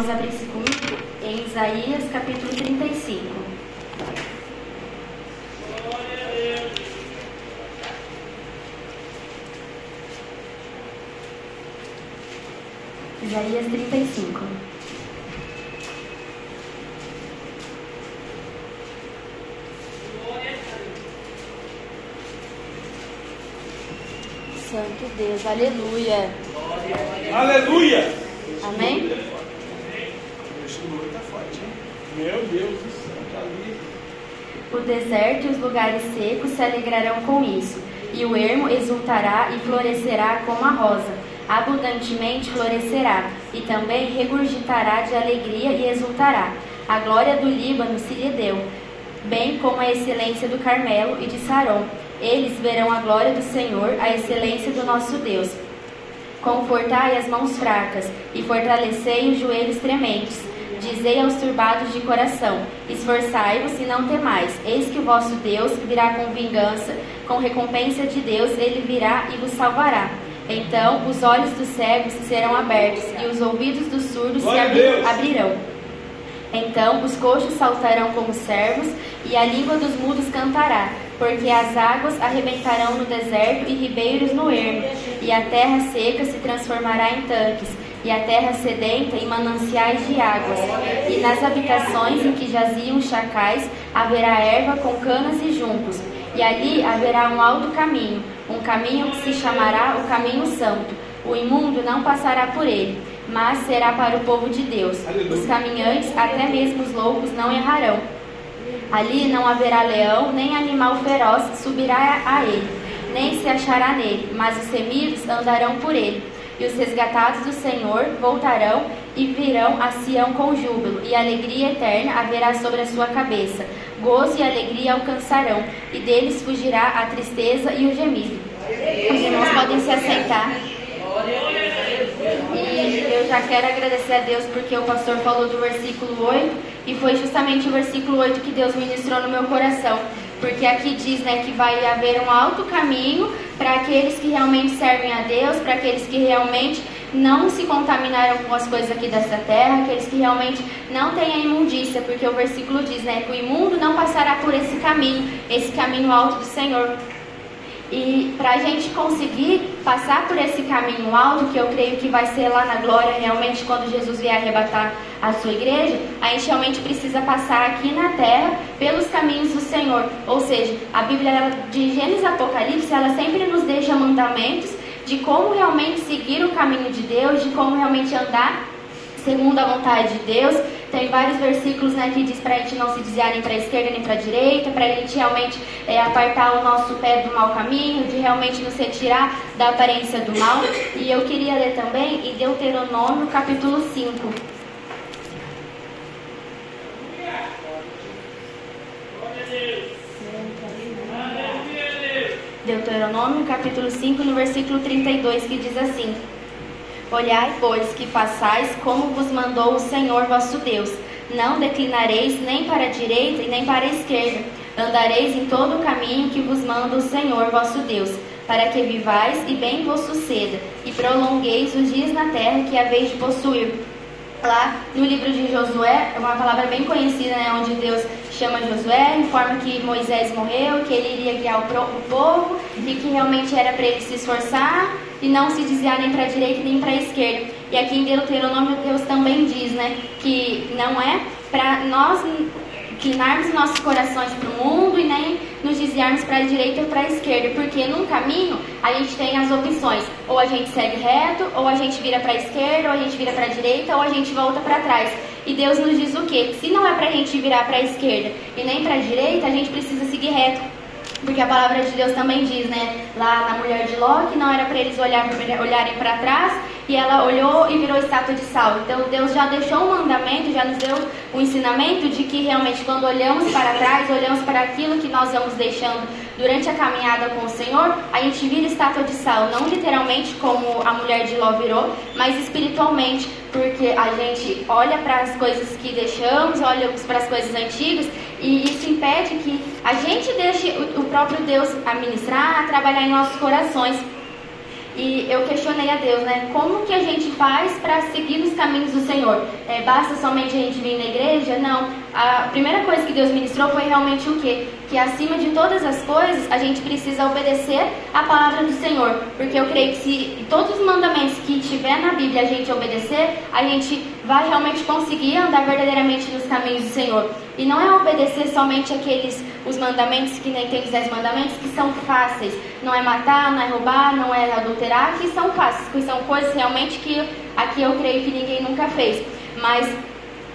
vamos abrir comigo em Isaías capítulo 35. Isaías 35. Santo Deus, aleluia. Aleluia! Amém? Meu Deus do céu, tá ali. O deserto e os lugares secos se alegrarão com isso, e o ermo exultará e florescerá como a rosa. Abundantemente florescerá, e também regurgitará de alegria e exultará. A glória do Líbano se lhe deu, bem como a excelência do Carmelo e de Saron. Eles verão a glória do Senhor, a excelência do nosso Deus. Confortai as mãos fracas e fortalecei os joelhos trementes. Dizei aos turbados de coração: Esforçai-vos e não temais. Eis que o vosso Deus virá com vingança, com recompensa de Deus, ele virá e vos salvará. Então os olhos dos cegos serão abertos e os ouvidos dos surdos se Glória a abri- abrirão. Então os coxos saltarão como servos, e a língua dos mudos cantará, porque as águas arrebentarão no deserto e ribeiros no ermo, e a terra seca se transformará em tanques, e a terra sedenta em mananciais de águas. E nas habitações em que jaziam os chacais haverá erva com canas e juncos, e ali haverá um alto caminho, um caminho que se chamará o caminho santo. O imundo não passará por ele, mas será para o povo de Deus. Os caminhantes, até mesmo os loucos, não errarão. Ali não haverá leão, nem animal feroz subirá a ele, nem se achará nele, mas os semidos andarão por ele. E os resgatados do Senhor voltarão e virão a Sião com júbilo, e alegria eterna haverá sobre a sua cabeça. Gozo e alegria alcançarão, e deles fugirá a tristeza e o gemido. Os irmãos podem se assentar. E eu já quero agradecer a Deus porque o pastor falou do versículo 8 e foi justamente o versículo 8 que Deus ministrou no meu coração. Porque aqui diz né, que vai haver um alto caminho para aqueles que realmente servem a Deus, para aqueles que realmente não se contaminaram com as coisas aqui dessa terra, aqueles que realmente não têm a imundícia, porque o versículo diz né, que o imundo não passará por esse caminho, esse caminho alto do Senhor. E para a gente conseguir passar por esse caminho alto, que eu creio que vai ser lá na glória, realmente, quando Jesus vier arrebatar a sua igreja, a gente realmente precisa passar aqui na terra pelos caminhos do Senhor. Ou seja, a Bíblia, de Gênesis Apocalipse, ela sempre nos deixa mandamentos de como realmente seguir o caminho de Deus, de como realmente andar segundo a vontade de Deus. Tem vários versículos né, que diz para a gente não se desviar nem para a esquerda nem para a direita, para a gente realmente é, apartar o nosso pé do mau caminho, de realmente nos retirar da aparência do mal. E eu queria ler também em Deuteronômio capítulo 5. Deuteronômio capítulo 5, no versículo 32, que diz assim: Olhai, pois, que façais como vos mandou o Senhor vosso Deus. Não declinareis nem para a direita e nem para a esquerda. Andareis em todo o caminho que vos manda o Senhor vosso Deus, para que vivais e bem vos suceda, e prolongueis os dias na terra que haveis de possuir. Lá no livro de Josué, é uma palavra bem conhecida, né, onde Deus chama Josué, informa que Moisés morreu, que ele iria guiar o, povo e que realmente era para ele se esforçar e não se desviar nem para a direita nem para a esquerda. E aqui em Deuteronômio Deus também diz, né, que não é para nós inclinarmos nossos corações para o mundo e nem nos desviarmos para a direita ou para a esquerda, porque num caminho a gente tem as opções, ou a gente segue reto, ou a gente vira para a esquerda, ou a gente vira para a direita, ou a gente volta para trás. E Deus nos diz o quê? Que se não é para a gente virar para a esquerda e nem para a direita, a gente precisa seguir reto. Porque a palavra de Deus também diz, né, lá na mulher de Ló, que não era para eles olhar, olharem para trás, e ela olhou e virou estátua de sal. Então Deus já deixou um mandamento, já nos deu o ensinamento de que realmente quando olhamos para trás, olhamos para aquilo que nós vamos deixando durante a caminhada com o Senhor, a gente vira estátua de sal, não literalmente como a mulher de Ló virou, mas espiritualmente, porque a gente olha para as coisas que deixamos, olha para as coisas antigas e isso impede que a gente deixe o próprio Deus administrar, trabalhar em nossos corações. E eu questionei a Deus, né? Como que a gente faz para seguir nos caminhos do Senhor? É, basta somente a gente vir na igreja? Não. A primeira coisa que Deus ministrou foi realmente o quê? Que acima de todas as coisas, a gente precisa obedecer a palavra do Senhor. Porque eu creio que se todos os mandamentos que tiver na Bíblia a gente obedecer, a gente vai realmente conseguir andar verdadeiramente nos caminhos do Senhor. E não é obedecer somente aqueles os mandamentos que nem tem os dez mandamentos que são fáceis. Não é matar, não é roubar, não é adulterar, que são fáceis, que são coisas realmente que aqui eu creio que ninguém nunca fez. Mas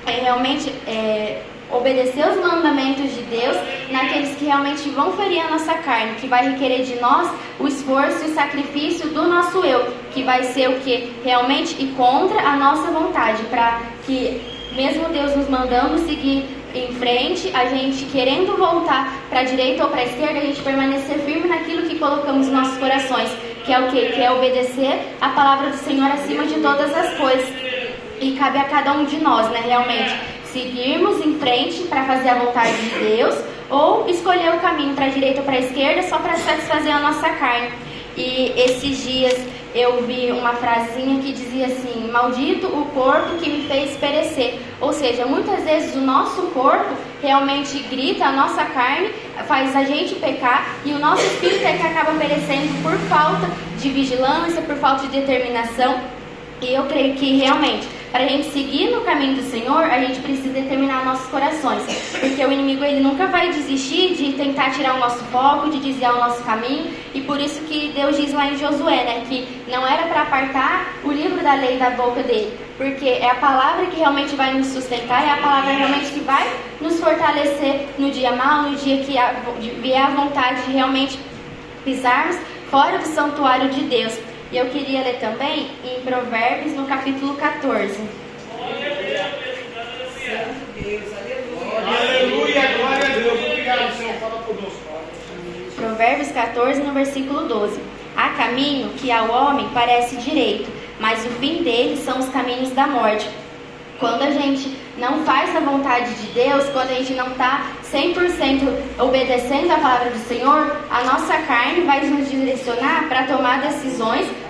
é realmente é, obedecer os mandamentos de Deus naqueles que realmente vão ferir a nossa carne, que vai requerer de nós o esforço e sacrifício do nosso eu, que vai ser o que realmente e contra a nossa vontade, para que mesmo Deus nos mandando seguir em frente, a gente querendo voltar para a direita ou para a esquerda, a gente permanecer firme naquilo que colocamos nos nossos corações, que é o que? Que é obedecer a palavra do Senhor acima de todas as coisas. E cabe a cada um de nós, né, realmente, seguirmos em frente para fazer a vontade de Deus ou escolher o caminho para a direita ou para a esquerda só para satisfazer a nossa carne. E esses dias eu vi uma frasinha que dizia assim: Maldito o corpo que me fez perecer. Ou seja, muitas vezes o nosso corpo realmente grita, a nossa carne faz a gente pecar e o nosso espírito é que acaba perecendo por falta de vigilância, por falta de determinação. E eu creio que realmente para a gente seguir no caminho do Senhor, a gente precisa determinar nossos corações. Porque o inimigo ele nunca vai desistir de tentar tirar o nosso foco, de desviar o nosso caminho. E por isso que Deus diz lá em Josué, né, que não era para apartar o livro da lei da boca dele. Porque é a palavra que realmente vai nos sustentar, é a palavra realmente que vai nos fortalecer no dia mal, no dia que vier a vontade de realmente pisarmos fora do santuário de Deus. E eu queria ler também em Provérbios, no capítulo 14. Aleluia, glória a Deus. Obrigado, Senhor. Fala conosco. Provérbios 14, no versículo 12. Há caminho que ao homem parece direito, mas o fim dele são os caminhos da morte. Quando a gente não faz a vontade de Deus, quando a gente não está 100% obedecendo a palavra do Senhor, a nossa carne vai nos direcionar para tomar decisões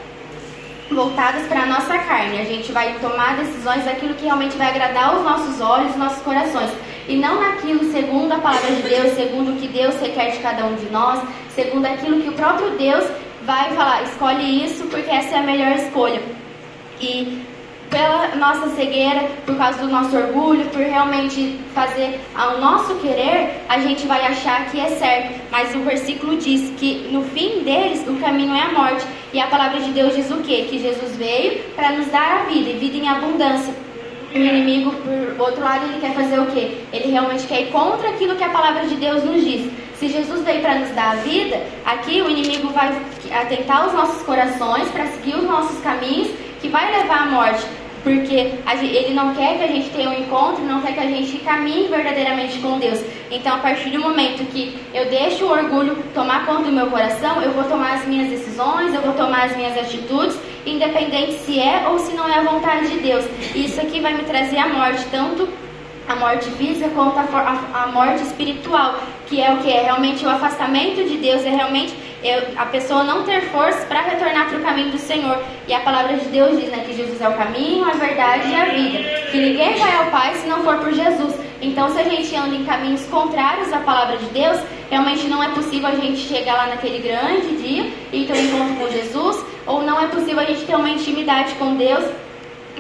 voltadas para a nossa carne. A gente vai tomar decisões daquilo que realmente vai agradar os nossos olhos, os nossos corações. E não naquilo segundo a palavra de Deus, segundo o que Deus requer de cada um de nós, segundo aquilo que o próprio Deus vai falar, escolhe isso porque essa é a melhor escolha. E pela nossa cegueira, por causa do nosso orgulho, por realmente fazer ao nosso querer, a gente vai achar que é certo. Mas o versículo diz que no fim deles o caminho é a morte. E a palavra de Deus diz o quê? Que Jesus veio para nos dar a vida e vida em abundância. O inimigo, por outro lado, ele quer fazer o quê? Ele realmente quer ir contra aquilo que a palavra de Deus nos diz. Se Jesus veio para nos dar a vida, aqui o inimigo vai atentar os nossos corações para seguir os nossos caminhos que vai levar à morte, porque ele não quer que a gente tenha um encontro, não quer que a gente caminhe verdadeiramente com Deus. Então, a partir do momento que eu deixo o orgulho tomar conta do meu coração, eu vou tomar as minhas decisões, eu vou tomar as minhas atitudes, independente se é ou se não é a vontade de Deus. E isso aqui vai me trazer a morte, tanto a morte física quanto a, morte espiritual, que é o que é realmente o afastamento de Deus, é realmente eu, a pessoa não ter força para retornar para o caminho do Senhor. E a palavra de Deus diz né, que Jesus é o caminho, a verdade e a vida. Que ninguém vai ao Pai se não for por Jesus. Então, se a gente anda em caminhos contrários à palavra de Deus, realmente não é possível a gente chegar lá naquele grande dia e ter um encontro com Jesus, ou não é possível a gente ter uma intimidade com Deus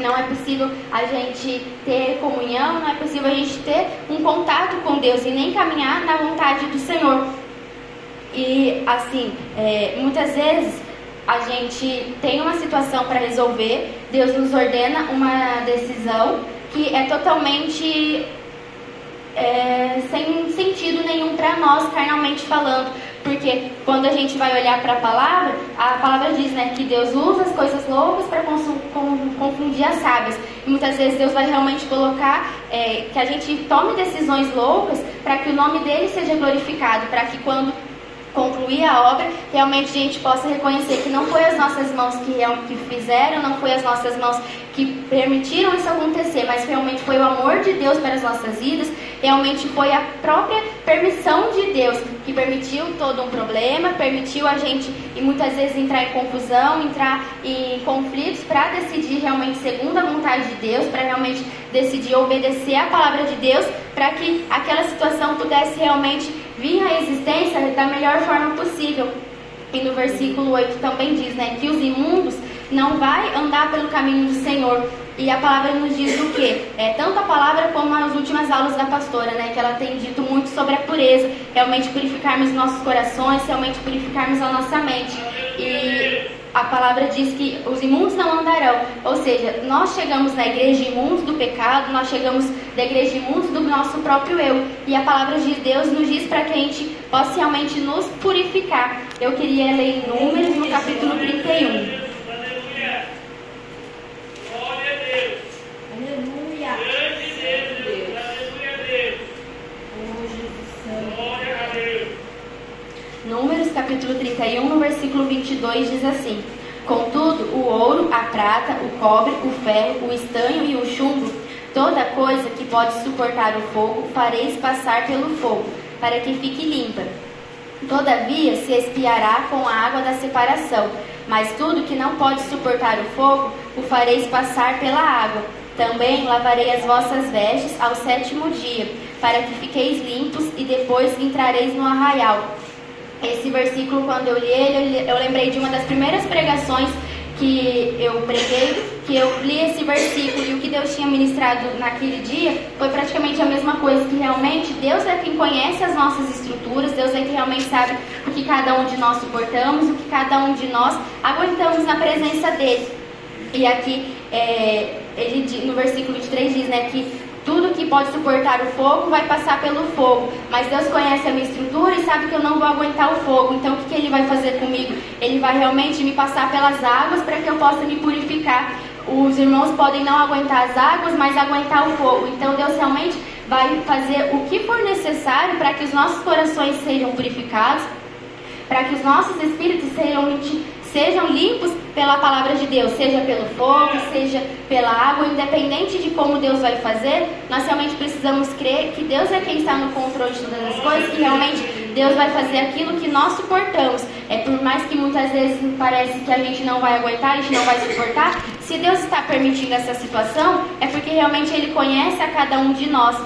não é possível a gente ter comunhão, não é possível a gente ter um contato com Deus e nem caminhar na vontade do Senhor. E assim, é, muitas vezes a gente tem uma situação para resolver, Deus nos ordena uma decisão que é totalmente é, sem sentido nenhum para nós, carnalmente falando. Porque quando a gente vai olhar para a palavra, a palavra diz né, que Deus usa as coisas loucas para confundir as sábias. E muitas vezes Deus vai realmente colocar é, que a gente tome decisões loucas para que o nome dele seja glorificado, para que quando concluir a obra, realmente a gente possa reconhecer que não foi as nossas mãos que, que fizeram, não foi as nossas mãos que permitiram isso acontecer, mas realmente foi o amor de Deus para as nossas vidas, realmente foi a própria permissão permitiu todo um problema, permitiu a gente e muitas vezes entrar em confusão, entrar em conflitos para decidir realmente segundo a vontade de Deus, para realmente decidir obedecer a palavra de Deus, para que aquela situação pudesse realmente vir à existência da melhor forma possível. E no versículo 8 também diz, né, que os imundos não vai andar pelo caminho do Senhor. E a palavra nos diz o quê? É tanto a palavra como as últimas aulas da pastora, né? Que ela tem dito muito sobre a pureza, realmente purificarmos nossos corações, realmente purificarmos a nossa mente. E a palavra diz que os imundos não andarão. Ou seja, nós chegamos na igreja imundos do pecado, nós chegamos da igreja imundos do nosso próprio eu. E a palavra de Deus nos diz para que a gente possa realmente nos purificar. Eu queria ler em Números no capítulo 31. Capítulo 31, no versículo 22 diz assim: Contudo, o ouro, a prata, o cobre, o ferro, o estanho e o chumbo, toda coisa que pode suportar o fogo, fareis passar pelo fogo, para que fique limpa. Todavia se espiará com a água da separação, mas tudo que não pode suportar o fogo, o fareis passar pela água. Também lavarei as vossas vestes ao sétimo dia, para que fiqueis limpos, e depois entrareis no arraial. Esse versículo, quando eu li ele, eu lembrei de uma das primeiras pregações que eu preguei, que eu li esse versículo e o que Deus tinha ministrado naquele dia foi praticamente a mesma coisa, que realmente Deus é quem conhece as nossas estruturas, Deus é quem realmente sabe o que cada um de nós suportamos, o que cada um de nós aguentamos na presença dele. E aqui, é, ele no versículo 23 diz né, que tudo que pode suportar o fogo vai passar pelo fogo. Mas Deus conhece a minha estrutura e sabe que eu não vou aguentar o fogo. Então o que, que Ele vai fazer comigo? Ele vai realmente me passar pelas águas para que eu possa me purificar. Os irmãos podem não aguentar as águas, mas aguentar o fogo. Então Deus realmente vai fazer o que for necessário para que os nossos corações sejam purificados, para que os nossos espíritos sejam sejam limpos pela palavra de Deus, seja pelo fogo, seja pela água, independente de como Deus vai fazer, nós realmente precisamos crer que Deus é quem está no controle de todas as coisas, que realmente Deus vai fazer aquilo que nós suportamos. É por mais que muitas vezes parece que a gente não vai aguentar, a gente não vai suportar, se Deus está permitindo essa situação, é porque realmente Ele conhece a cada um de nós.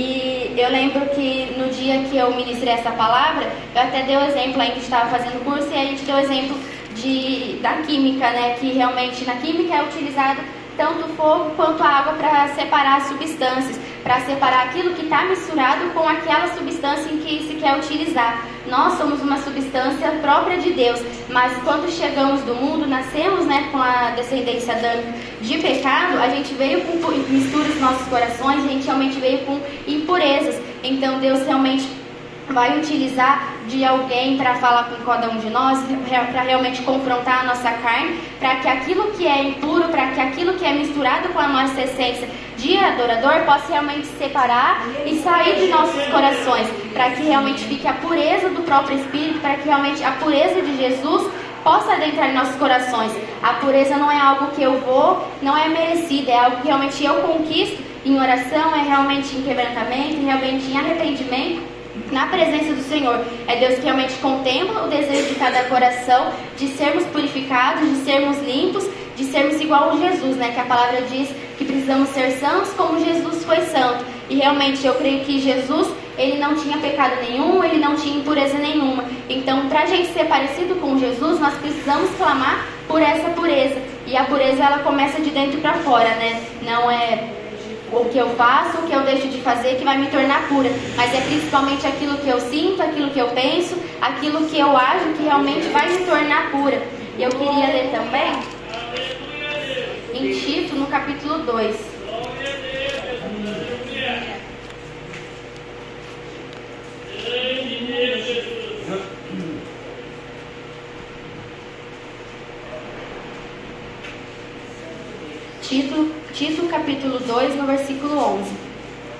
E eu lembro que no dia que eu ministrei essa palavra, eu até dei o exemplo, a gente estava fazendo curso e a gente deu o exemplo de, da química, né? Que realmente na química é utilizado tanto o fogo quanto a água para separar as substâncias, para separar aquilo que está misturado com aquela substância em que se quer utilizar. Nós somos uma substância própria de Deus, mas quando chegamos do mundo, nascemos né, com a descendência de pecado, a gente veio com misturas nos nossos corações, a gente realmente veio com impurezas. Então Deus realmente vai utilizar de alguém para falar com cada um de nós, para realmente confrontar a nossa carne, para que aquilo que é impuro, para que aquilo que é misturado com a nossa essência de adorador possa realmente separar e sair de nossos corações, para que realmente fique a pureza do próprio Espírito, para que realmente a pureza de Jesus possa adentrar em nossos corações. A pureza não é algo que eu vou, não é merecida, é algo que realmente eu conquisto em oração, é realmente em quebrantamento, realmente em arrependimento na presença do Senhor. É Deus que realmente contempla o desejo de cada coração de sermos purificados, de sermos limpos, de sermos igual a Jesus, né? Que a palavra diz que precisamos ser santos como Jesus foi santo. E realmente eu creio que Jesus, ele não tinha pecado nenhum, ele não tinha impureza nenhuma. Então, para a gente ser parecido com Jesus, nós precisamos clamar por essa pureza. E a pureza ela começa de dentro para fora, né? Não é o que eu faço, o que eu deixo de fazer que vai me tornar pura, mas é principalmente aquilo que eu sinto, aquilo que eu penso, aquilo que eu ajo que realmente vai me tornar pura. E eu queria ler também em Tito, no capítulo 2. Tito Tito capítulo 2, no versículo 11.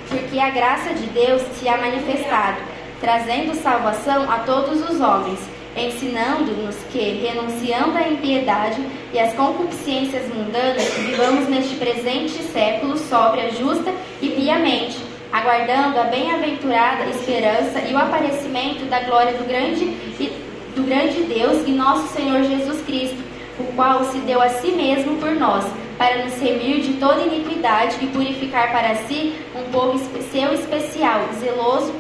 Porque a graça de Deus se ha manifestado, trazendo salvação a todos os homens, ensinando-nos que, renunciando à impiedade e às concupiscências mundanas, vivamos neste presente século sóbria, justa e piamente, aguardando a bem-aventurada esperança e o aparecimento da glória do grande, do grande Deus e nosso Senhor Jesus Cristo, o qual se deu a si mesmo por nós, para nos remir de toda iniquidade e purificar para si um povo seu especial, zeloso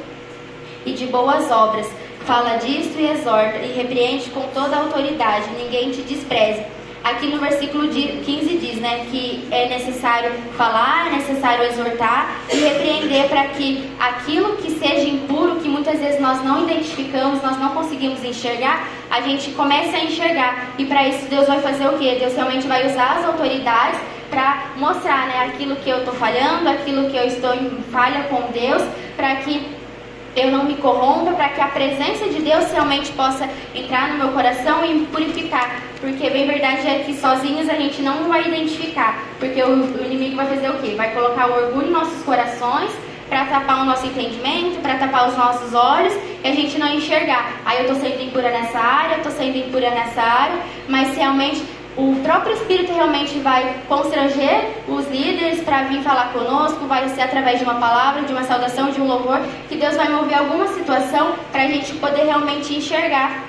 e de boas obras. Fala disto e exorta, e repreende com toda autoridade, ninguém te despreze. Aqui no versículo 15 diz né, que é necessário falar, é necessário exortar e repreender para que aquilo que seja impuro, que muitas vezes nós não identificamos, nós não conseguimos enxergar, a gente comece a enxergar. E para isso Deus vai fazer o quê? Deus realmente vai usar as autoridades para mostrar né, aquilo que eu estou falhando, aquilo que eu estou em falha com Deus, para que eu não me corrompa, para que a presença de Deus realmente possa entrar no meu coração e me purificar. Porque bem verdade é que sozinhos a gente não vai identificar. Porque o, o inimigo vai fazer o quê? Vai colocar o orgulho em nossos corações para tapar o nosso entendimento, para tapar os nossos olhos e a gente não enxergar. Aí eu estou sendo impura nessa área, eu estou sendo impura nessa área, mas realmente o próprio Espírito realmente vai constranger os líderes para vir falar conosco, vai ser através de uma palavra, de uma saudação, de um louvor, que Deus vai mover alguma situação para a gente poder realmente enxergar.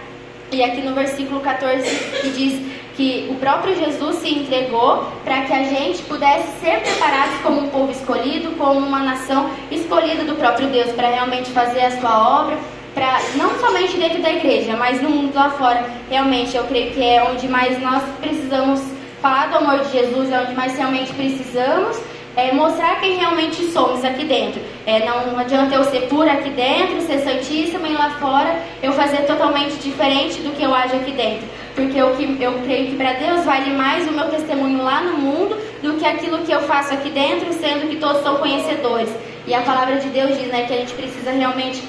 E aqui no versículo 14 que diz que o próprio Jesus se entregou para que a gente pudesse ser preparados como um povo escolhido, como uma nação escolhida do próprio Deus para realmente fazer a sua obra, para não somente dentro da igreja, mas no mundo lá fora. Realmente, eu creio que é onde mais nós precisamos falar do amor de Jesus, é onde mais realmente precisamos é, mostrar quem realmente somos aqui dentro. É, não adianta eu ser pura aqui dentro, ser santíssima e lá fora eu fazer totalmente diferente do que eu ajo aqui dentro. Porque que eu creio que para Deus vale mais o meu testemunho lá no mundo do que aquilo que eu faço aqui dentro, sendo que todos são conhecedores. E a palavra de Deus diz né, que a gente precisa realmente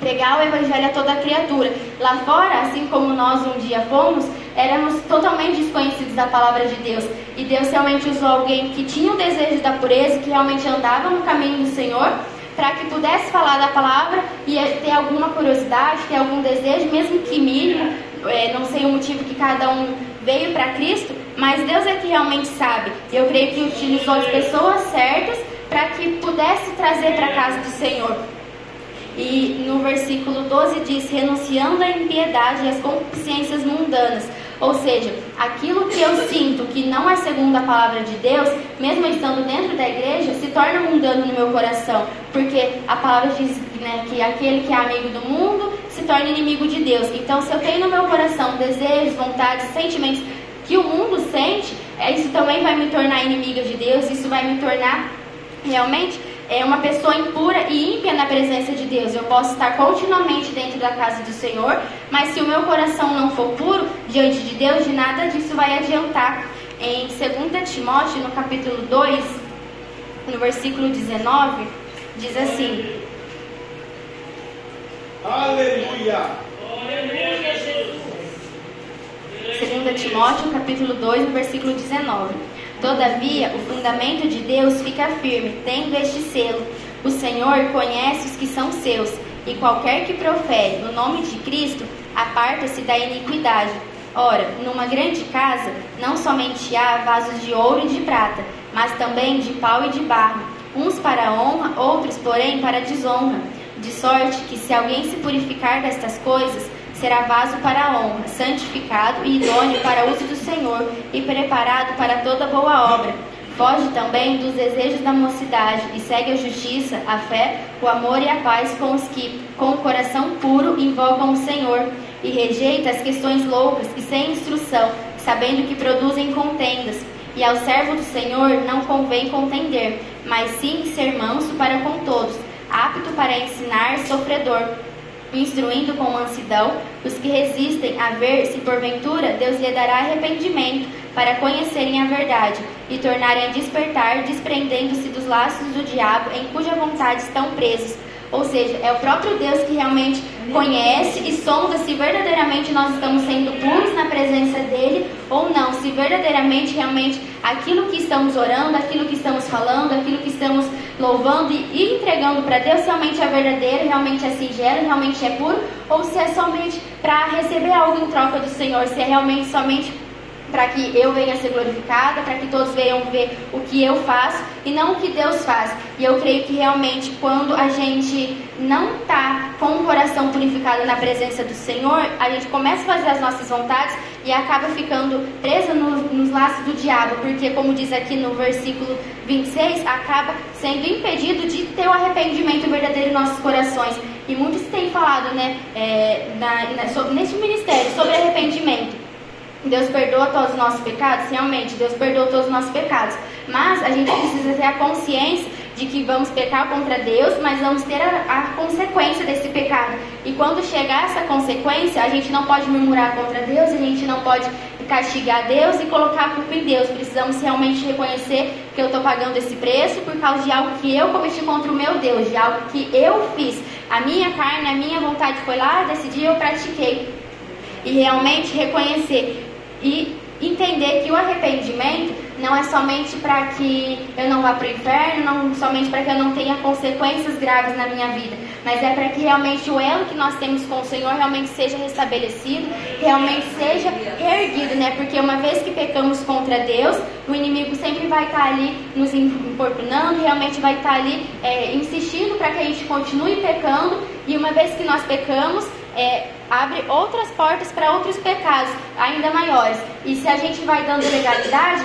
pregar o evangelho a toda criatura. Lá fora, assim como nós um dia fomos, éramos totalmente desconhecidos da palavra de Deus. E Deus realmente usou alguém que tinha o desejo da pureza, que realmente andava no caminho do Senhor, para que pudesse falar da palavra e ter alguma curiosidade, ter algum desejo, mesmo que mínimo, é, não sei o motivo que cada um veio para Cristo, mas Deus é que realmente sabe. Eu creio que utilizou as pessoas certas para que pudesse trazer para a casa do Senhor. E no versículo 12 diz: renunciando à impiedade e às concupiscências mundanas. Ou seja, aquilo que eu sinto que não é segundo a palavra de Deus, mesmo estando dentro da igreja, se torna mundano no meu coração. Porque a palavra diz né, que aquele que é amigo do mundo se torna inimigo de Deus. Então, se eu tenho no meu coração desejos, vontades, sentimentos que o mundo sente, é, isso também vai me tornar inimiga de Deus, isso vai me tornar realmente é uma pessoa impura e ímpia na presença de Deus. Eu posso estar continuamente dentro da casa do Senhor, mas se o meu coração não for puro diante de Deus, de nada disso vai adiantar. Em 2 Timóteo, no capítulo 2, no versículo 19, diz assim: Aleluia! 2 Timóteo, capítulo 2, no versículo 19. Todavia, o fundamento de Deus fica firme, tendo este selo: O Senhor conhece os que são seus, e qualquer que profere no nome de Cristo aparta-se da iniquidade. Ora, numa grande casa não somente há vasos de ouro e de prata, mas também de pau e de barro, uns para honra, outros, porém, para desonra. De sorte que, se alguém se purificar destas coisas, será vaso para a honra, santificado e idôneo para uso do Senhor e preparado para toda boa obra. Foge também dos desejos da mocidade e segue a justiça, a fé, o amor e a paz com os que, com o coração puro, invocam o Senhor e rejeita as questões loucas e sem instrução, sabendo que produzem contendas. E ao servo do Senhor não convém contender, mas sim ser manso para com todos, apto para ensinar, sofredor instruindo com mansidão os que resistem a ver se porventura Deus lhe dará arrependimento para conhecerem a verdade e tornarem a despertar, desprendendo-se dos laços do diabo em cuja vontade estão presos. Ou seja, é o próprio Deus que realmente conhece e sonda se verdadeiramente nós estamos sendo puros na presença dele ou não, se verdadeiramente realmente aquilo que estamos orando, aquilo que estamos falando, aquilo que estamos louvando e entregando para Deus realmente é verdadeiro, realmente é singelo, realmente é puro, ou se é somente para receber algo em troca do Senhor, se é realmente somente para que eu venha ser glorificada, para que todos venham ver o que eu faço e não o que Deus faz. E eu creio que realmente quando a gente não está com o coração purificado na presença do Senhor, a gente começa a fazer as nossas vontades e acaba ficando presa no, nos laços do diabo, porque como diz aqui no versículo 26, acaba sendo impedido de ter o arrependimento verdadeiro em nossos corações. E muitos têm falado, né, é, na, na, sobre, neste ministério sobre arrependimento. Deus perdoa todos os nossos pecados? Realmente, Deus perdoa todos os nossos pecados. Mas a gente precisa ter a consciência de que vamos pecar contra Deus, mas vamos ter a, a, consequência desse pecado. E quando chegar essa consequência, a gente não pode murmurar contra Deus, a gente não pode castigar Deus e colocar a culpa em Deus. Precisamos realmente reconhecer que eu estou pagando esse preço por causa de algo que eu cometi contra o meu Deus, de algo que eu fiz. A minha carne, a minha vontade foi lá, decidi, eu pratiquei. E realmente reconhecer e entender que o arrependimento não é somente para que eu não vá para o inferno, não somente para que eu não tenha consequências graves na minha vida, mas é para que realmente o elo que nós temos com o Senhor realmente seja restabelecido, realmente seja erguido, né? Porque uma vez que pecamos contra Deus, o inimigo sempre vai estar ali nos importunando, realmente vai estar ali é, insistindo para que a gente continue pecando, e uma vez que nós pecamos, é, abre outras portas para outros pecados ainda maiores. E se a gente vai dando legalidade,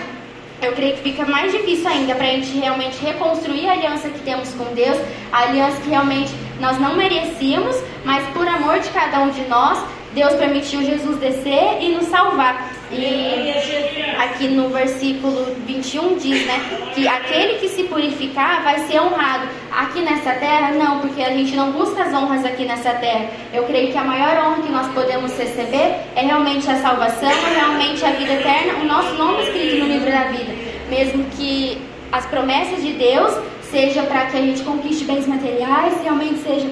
eu creio que fica mais difícil ainda para a gente realmente reconstruir a aliança que temos com Deus, a aliança que realmente nós não merecíamos, mas por amor de cada um de nós, Deus permitiu Jesus descer e nos salvar. E aqui no versículo 21 diz, né, que aquele que se purificar vai ser honrado. Aqui nessa terra, não, porque a gente não busca as honras aqui nessa terra. Eu creio que a maior honra que nós podemos receber é realmente a salvação, é realmente a vida eterna, o nosso nome escrito no livro da vida. Mesmo que as promessas de Deus seja para que a gente conquiste bens materiais, realmente seja.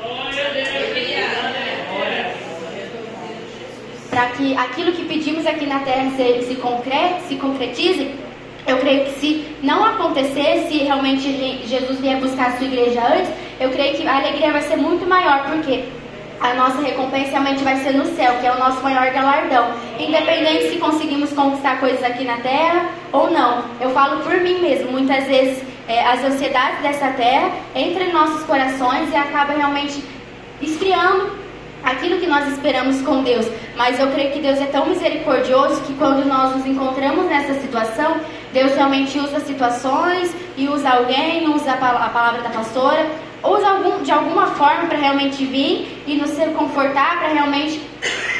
Glória a Deus para que aquilo que pedimos aqui na terra se, se, se concretize, eu creio que se não acontecer, se realmente Jesus vier buscar a sua igreja antes, eu creio que a alegria vai ser muito maior, porque a nossa recompensa realmente vai ser no céu, que é o nosso maior galardão. Independente se conseguimos conquistar coisas aqui na terra ou não. Eu falo por mim mesmo, muitas vezes é, as ansiedades dessa terra entram em nossos corações e acaba realmente esfriando aquilo que nós esperamos com Deus. Mas eu creio que Deus é tão misericordioso que quando nós nos encontramos nessa situação, Deus realmente usa situações e usa alguém, usa a palavra da pastora, usa algum, de alguma forma para realmente vir e nos confortar, para realmente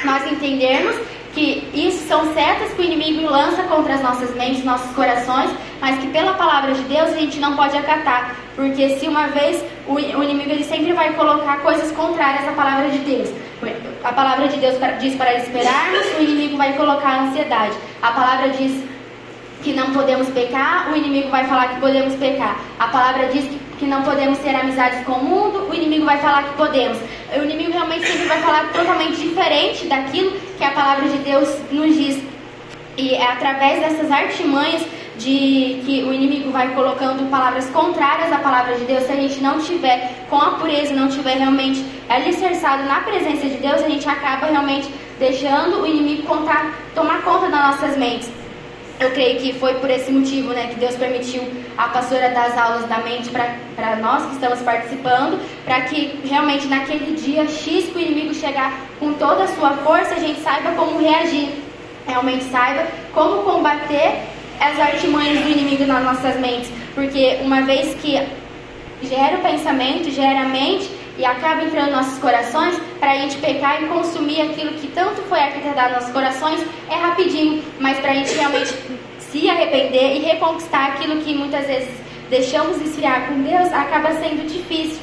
nós entendermos que isso são setas que o inimigo lança contra as nossas mentes, nossos corações, mas que pela palavra de Deus a gente não pode acatar, porque se uma vez o, inimigo ele sempre vai colocar coisas contrárias à palavra de Deus. A palavra de Deus diz para esperarmos, o inimigo vai colocar ansiedade. A palavra diz que não podemos pecar, o inimigo vai falar que podemos pecar. A palavra diz que, que não podemos ter amizades com o mundo, o inimigo vai falar que podemos. O inimigo realmente sempre vai falar totalmente diferente daquilo que a palavra de Deus nos diz. E é através dessas artimanhas de que o inimigo vai colocando palavras contrárias à palavra de Deus, se a gente não tiver com a pureza, não tiver realmente alicerçado na presença de Deus, a gente acaba realmente deixando o inimigo contar, tomar conta das nossas mentes. Eu creio que foi por esse motivo né, que Deus permitiu a pastora das aulas da mente para nós que estamos participando, para que realmente naquele dia X que o inimigo chegar com toda a sua força, a gente saiba como reagir, realmente saiba como combater as artimanhas do inimigo nas nossas mentes, porque uma vez que gera o pensamento, gera a mente e acaba entrando nos nossos corações, para a gente pecar e consumir aquilo que tanto foi arquitetado nos nossos corações, é rapidinho, mas para a gente realmente se arrepender e reconquistar aquilo que muitas vezes deixamos esfriar com Deus, acaba sendo difícil.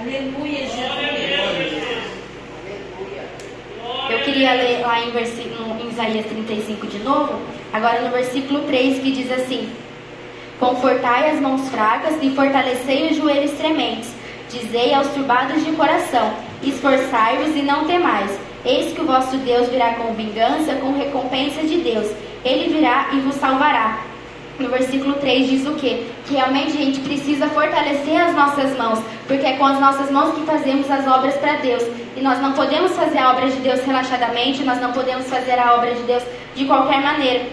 Aleluia, Jesus. Eu queria ler lá em, versículo, em Isaías 35 de novo, agora no versículo 3, que diz assim: Confortai as mãos fracas e fortalecei os joelhos trementes. Dizei aos turbados de coração: Esforçai-vos e não temais. Eis que o vosso Deus virá com vingança, com recompensa de Deus. Ele virá e vos salvará. no versículo 3 diz o quê? Que realmente a gente precisa fortalecer as nossas mãos, porque é com as nossas mãos que fazemos as obras para Deus. E nós não podemos fazer a obra de Deus relaxadamente, nós não podemos fazer a obra de Deus de qualquer maneira.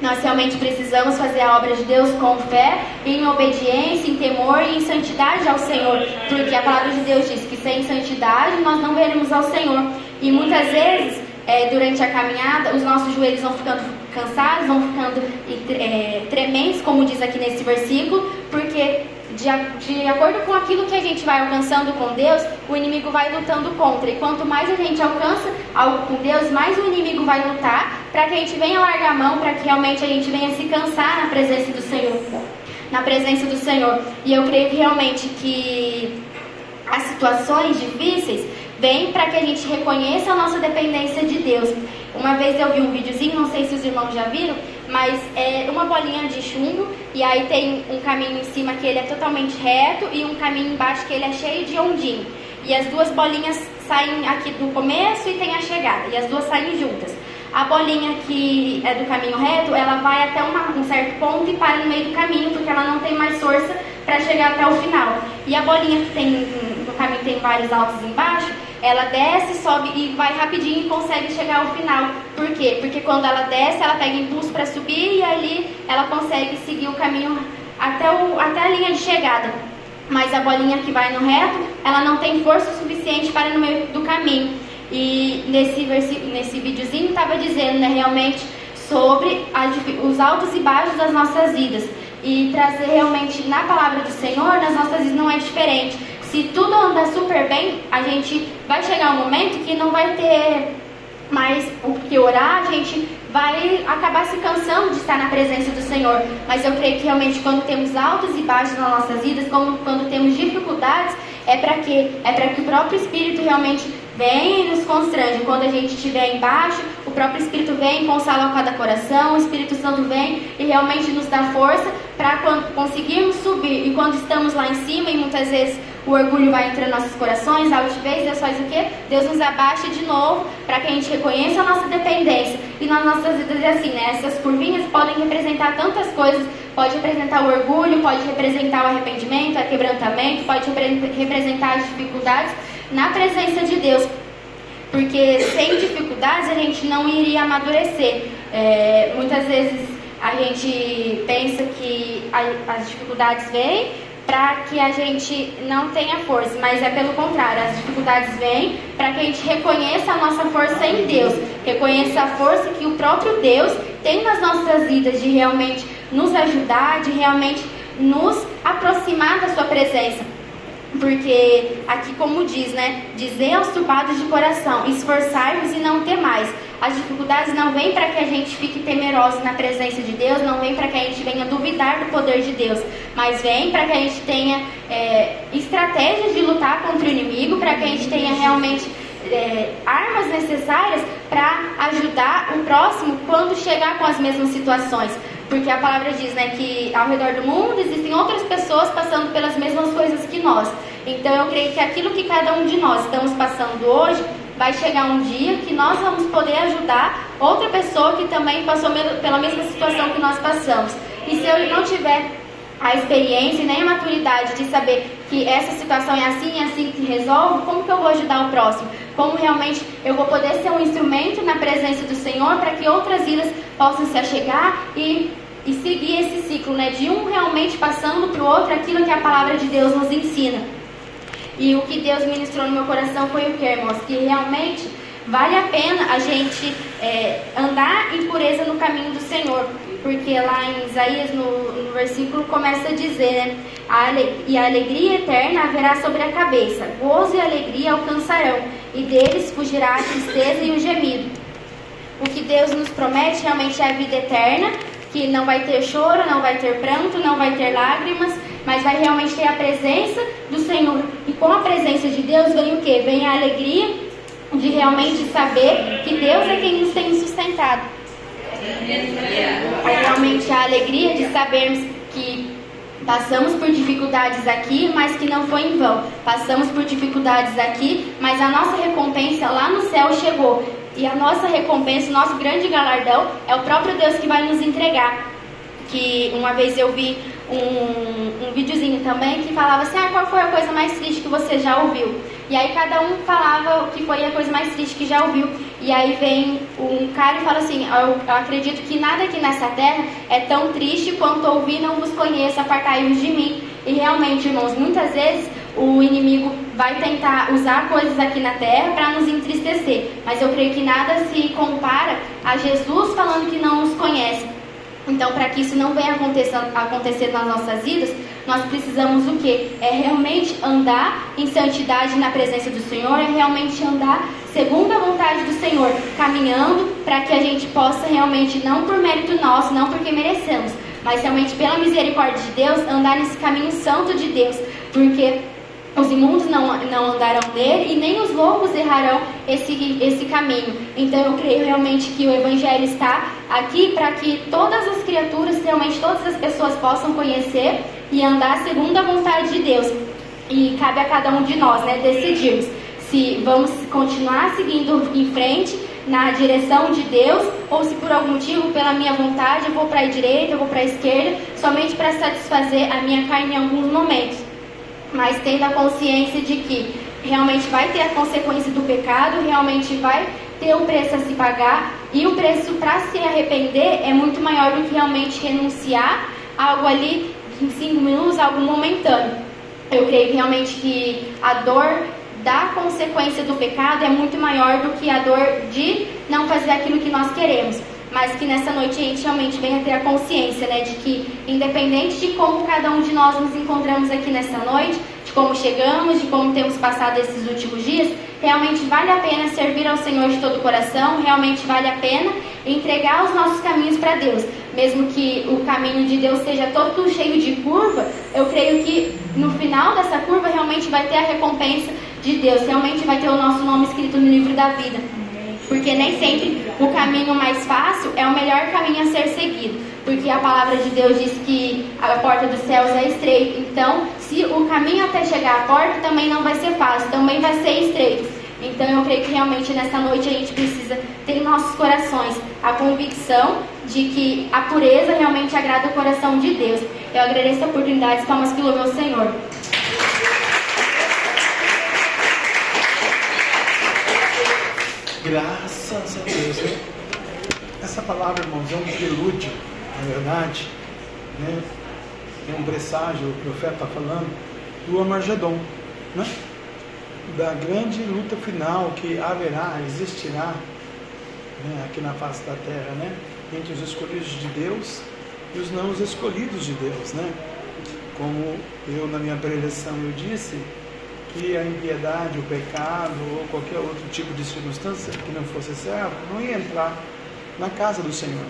Nós realmente precisamos fazer a obra de Deus com fé, em obediência, em temor e em santidade ao Senhor, porque a palavra de Deus diz que sem santidade nós não veremos ao Senhor. E muitas vezes é, durante a caminhada, os nossos joelhos vão ficando cansados, vão ficando é, trementes, como diz aqui nesse versículo, porque de, de acordo com aquilo que a gente vai alcançando com Deus, o inimigo vai lutando contra. E quanto mais a gente alcança algo com Deus, mais o inimigo vai lutar para que a gente venha largar a mão, para que realmente a gente venha se cansar na presença do Senhor. Na presença do Senhor. E eu creio que realmente que as situações difíceis vem para que a gente reconheça a nossa dependência de Deus. Uma vez eu vi um videozinho, não sei se os irmãos já viram, mas é uma bolinha de chumbo e aí tem um caminho em cima que ele é totalmente reto e um caminho embaixo que ele é cheio de ondinho. E as duas bolinhas saem aqui do começo e tem a chegada, e as duas saem juntas. A bolinha que é do caminho reto, ela vai até uma, um certo ponto e para no meio do caminho, porque ela não tem mais força para chegar até o final. E a bolinha que tem no caminho tem vários altos embaixo, ela desce, sobe e vai rapidinho e consegue chegar ao final. Por quê? Porque quando ela desce, ela pega impulso para subir e ali ela consegue seguir o caminho até, o, até a linha de chegada. Mas a bolinha que vai no reto, ela não tem força suficiente para ir no meio do caminho. E nesse, nesse videozinho estava dizendo né, realmente sobre os altos e baixos das nossas vidas. E trazer realmente na palavra do Senhor, nas nossas vidas não é diferente. Se tudo andar super bem, a gente vai chegar um momento que não vai ter mais o que orar, a gente vai acabar se cansando de estar na presença do Senhor. Mas eu creio que realmente quando temos altos e baixos nas nossas vidas, como quando temos dificuldades, é para quê? É para que o próprio Espírito realmente venha e nos constrange. Quando a gente estiver embaixo, o próprio Espírito vem consola cada coração, o Espírito Santo vem e realmente nos dá força para conseguirmos subir. E quando estamos lá em cima, e muitas vezes o orgulho vai entrar nos nossos corações, a altivez, Deus faz o quê? Deus nos abaixa de novo para que a gente reconheça a nossa dependência. E nas nossas vidas é assim, né? Essas curvinhas podem representar tantas coisas. Pode representar o orgulho, pode representar o arrependimento, o quebrantamento, pode representar as dificuldades na presença de Deus. Porque sem dificuldades a gente não iria amadurecer. É, muitas vezes a gente pensa que a, as dificuldades vêm para que a gente não tenha força, mas é pelo contrário, as dificuldades vêm para que a gente reconheça a nossa força em Deus, reconheça a força que o próprio Deus tem nas nossas vidas de realmente nos ajudar, de realmente nos aproximar da sua presença. Porque aqui como diz, né? Dizer aos turbados de coração, esforçai-vos e não temais. As dificuldades não vêm para que a gente fique temeroso na presença de Deus, não vem para que a gente venha duvidar do poder de Deus, mas vem para que a gente tenha é, estratégias de lutar contra o inimigo, para que a gente tenha realmente é, armas necessárias para ajudar o próximo quando chegar com as mesmas situações. Porque a palavra diz né, que ao redor do mundo existem outras pessoas passando pelas mesmas coisas que nós. Então eu creio que aquilo que cada um de nós estamos passando hoje vai chegar um dia que nós vamos poder ajudar outra pessoa que também passou pela mesma situação que nós passamos. E se eu não tiver a experiência e nem a maturidade de saber que essa situação é assim e assim que resolve, como que eu vou ajudar o próximo? Como realmente eu vou poder ser um instrumento na presença do Senhor para que outras vidas possam se achegar e, e seguir esse ciclo, né? De um realmente passando para o outro aquilo que a palavra de Deus nos ensina. E o que Deus ministrou no meu coração foi o que, irmãos? Que realmente vale a pena a gente é, andar em pureza no caminho do Senhor. Porque lá em Isaías, no, no versículo, começa a dizer, né? A e a alegria eterna haverá sobre a cabeça, gozo e alegria alcançarão, e deles fugirá a tristeza e o gemido. O que Deus nos promete realmente é a vida eterna, que não vai ter choro, não vai ter pranto, não vai ter lágrimas, mas vai realmente ter a presença do Senhor. E com a presença de Deus vem o que? Vem a alegria de realmente saber que Deus é quem nos tem sustentado. É realmente a alegria de sabermos que passamos por dificuldades aqui, mas que não foi em vão. Passamos por dificuldades aqui, mas a nossa recompensa lá no céu chegou. E a nossa recompensa, o nosso grande galardão, é o próprio Deus que vai nos entregar. que uma vez eu vi um, um videozinho também que falava assim, ah, qual foi a coisa mais triste que você já ouviu? E aí cada um falava o que foi a coisa mais triste que já ouviu. E aí vem um cara e fala assim, eu, acredito que nada aqui nessa terra é tão triste quanto ouvir não vos conheço, apartai-vos de mim. E realmente, irmãos, muitas vezes o inimigo vai tentar usar coisas aqui na terra para nos entristecer. Mas eu creio que nada se compara a Jesus falando que não nos conhece. Então, para que isso não venha acontecer, nas nossas vidas, nós precisamos o quê? É realmente andar em santidade na presença do Senhor, é realmente andar segundo a vontade do Senhor, caminhando para que a gente possa realmente, não por mérito nosso, não porque merecemos, mas realmente pela misericórdia de Deus, andar nesse caminho santo de Deus, porque os imundos não, não andarão nele e nem os loucos errarão esse, esse caminho. Então eu creio realmente que o Evangelho está aqui para que todas as criaturas, realmente todas as pessoas possam conhecer e andar segundo a vontade de Deus. E cabe a cada um de nós, né, decidirmos se vamos continuar seguindo em frente na direção de Deus ou se por algum motivo, pela minha vontade, eu vou para a direita, eu vou para a esquerda, somente para satisfazer a minha carne em alguns momentos mas tendo a consciência de que realmente vai ter a consequência do pecado, realmente vai ter o preço a se pagar e o preço para se arrepender é muito maior do que realmente renunciar a algo ali em cinco minutos, algo momentâneo. Eu creio realmente que a dor da consequência do pecado é muito maior do que a dor de não fazer aquilo que nós queremos mas que nessa noite a gente realmente venha ter a consciência, né, de que independente de como cada um de nós nos encontramos aqui nessa noite, de como chegamos, de como temos passado esses últimos dias, realmente vale a pena servir ao Senhor de todo o coração, realmente vale a pena entregar os nossos caminhos para Deus. Mesmo que o caminho de Deus seja todo cheio de curva, eu creio que no final dessa curva realmente vai ter a recompensa de Deus, realmente vai ter o nosso nome escrito no livro da vida. Porque nem sempre o caminho mais fácil é o melhor caminho a ser seguido. Porque a palavra de Deus diz que a porta dos céus é estreita. Então, se o caminho até chegar à porta também não vai ser fácil, também vai ser estreito. Então eu creio que realmente nessa noite a gente precisa ter em nossos corações a convicção de que a pureza realmente agrada o coração de Deus. Eu agradeço a oportunidade, palmas que ao Senhor. Graças a Deus. Né? Essa palavra, irmãos, é um prelúdio, na verdade. Né? É um presságio, o profeta está falando, do Amargedon. Né? Da grande luta final que haverá, existirá né? aqui na face da terra, né? entre os escolhidos de Deus e os não escolhidos de Deus. Né? Como eu, na minha preleção, eu disse, que a impiedade, o pecado ou qualquer outro tipo de circunstância que não fosse servo não ia entrar na casa do Senhor,